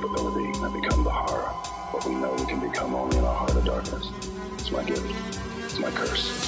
capability. I become the horror. What we know we can become only in our heart of darkness. It's my gift. It's my curse.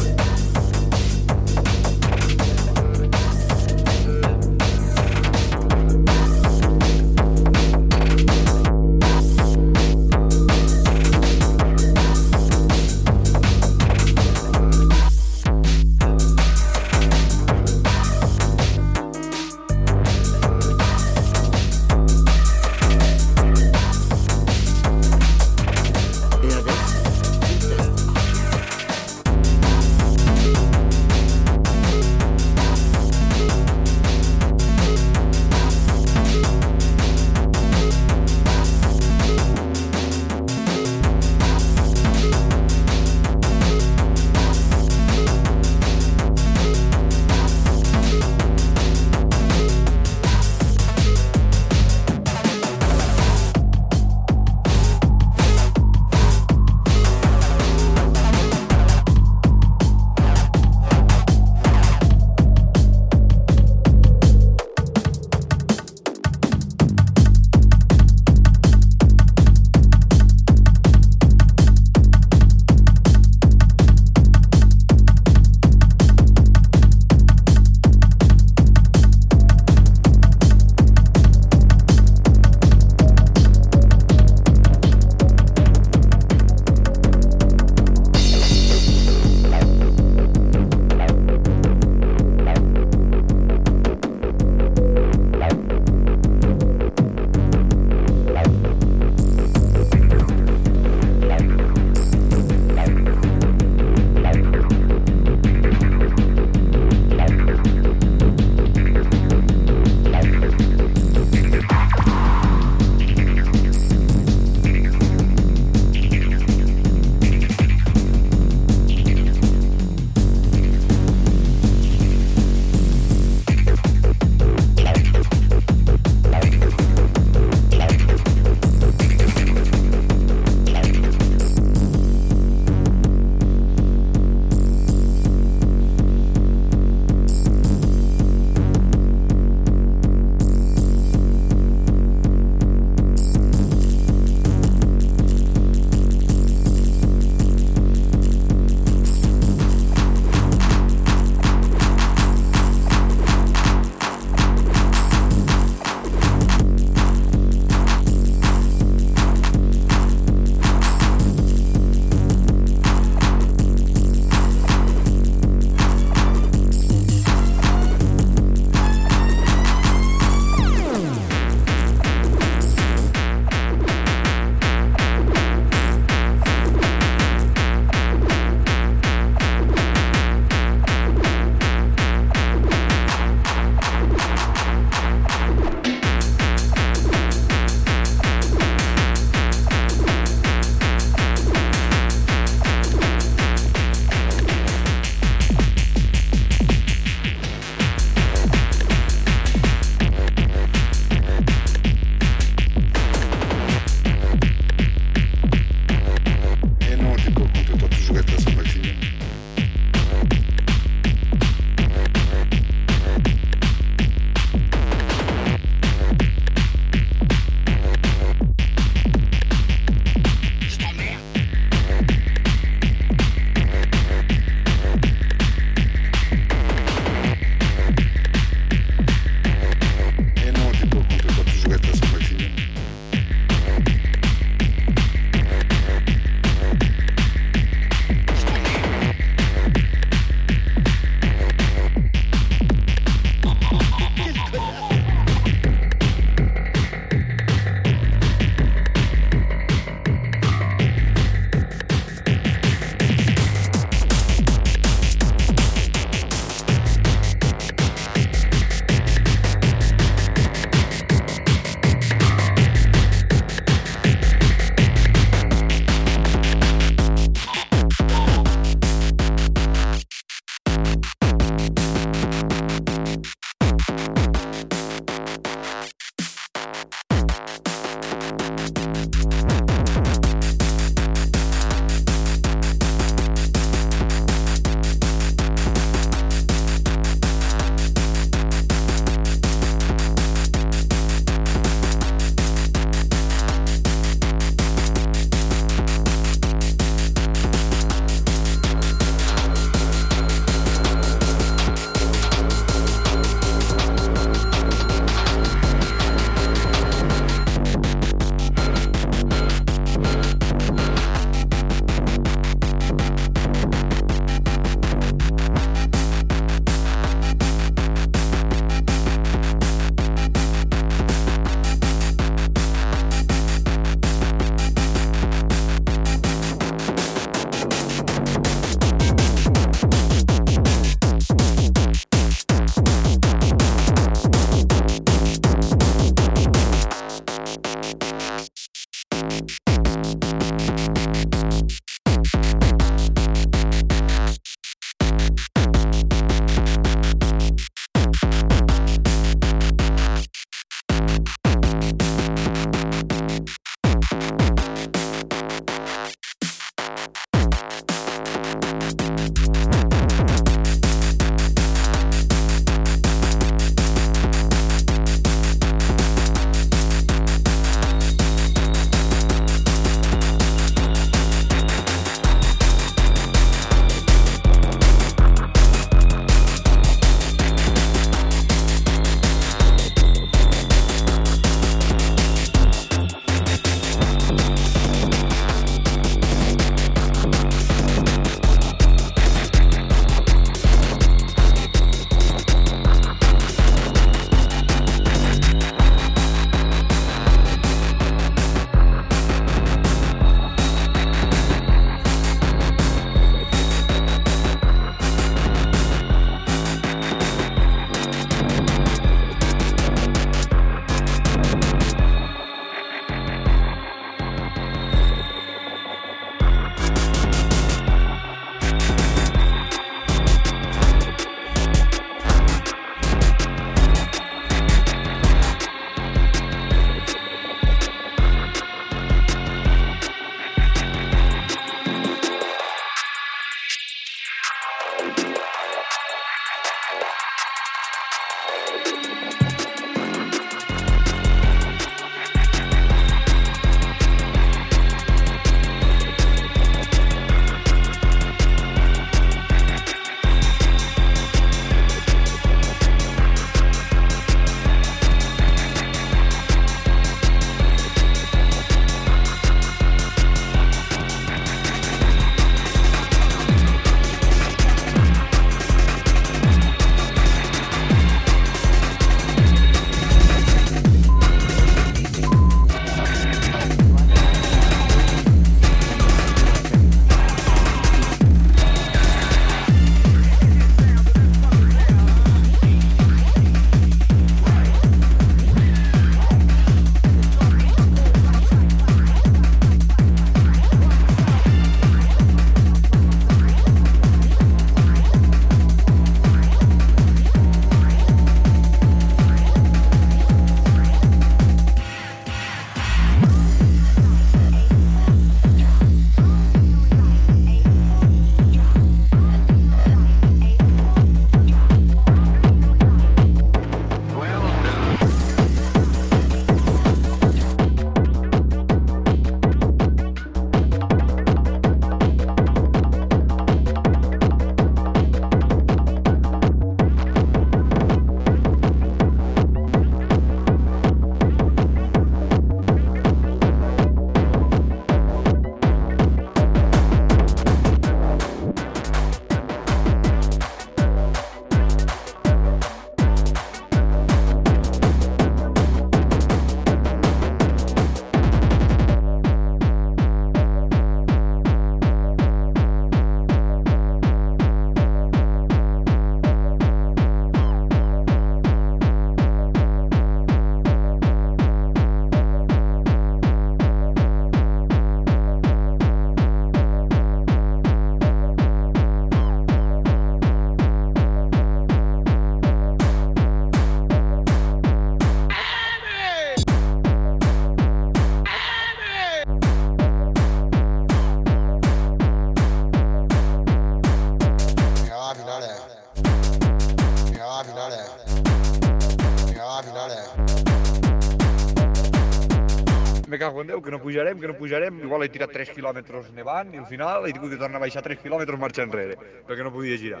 Déu, que no pujarem, que no pujarem, igual he tirat 3 quilòmetres nevant i al final he tingut de tornar a baixar 3 quilòmetres marxa enrere, perquè no podia girar.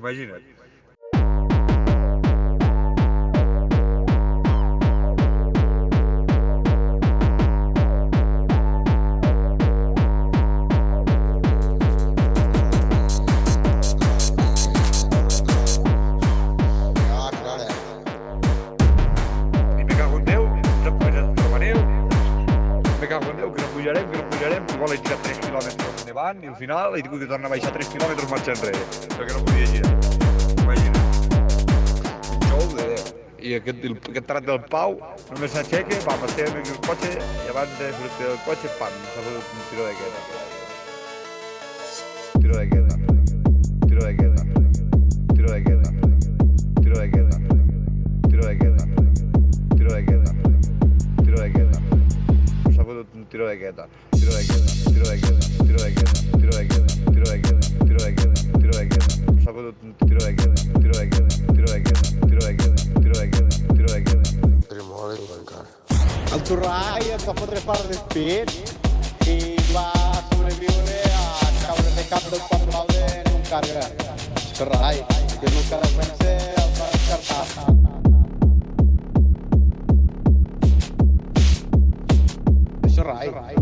Imagina't. Nevant i al final he tingut de tornar a baixar 3 quilòmetres marxa enrere, perquè no podia girar. Imagina't. Xou de Déu. I aquest, el, aquest trat del Pau només s'aixeca, va, passem aquí el cotxe i abans de sortir del cotxe, pam, s'ha fotut un tiro de queda. Tiro de queda. El Torrai es va fotre per despit i va sobreviure a caure de cap del en un carga. Torrai, que el que defensa el va descartar. Això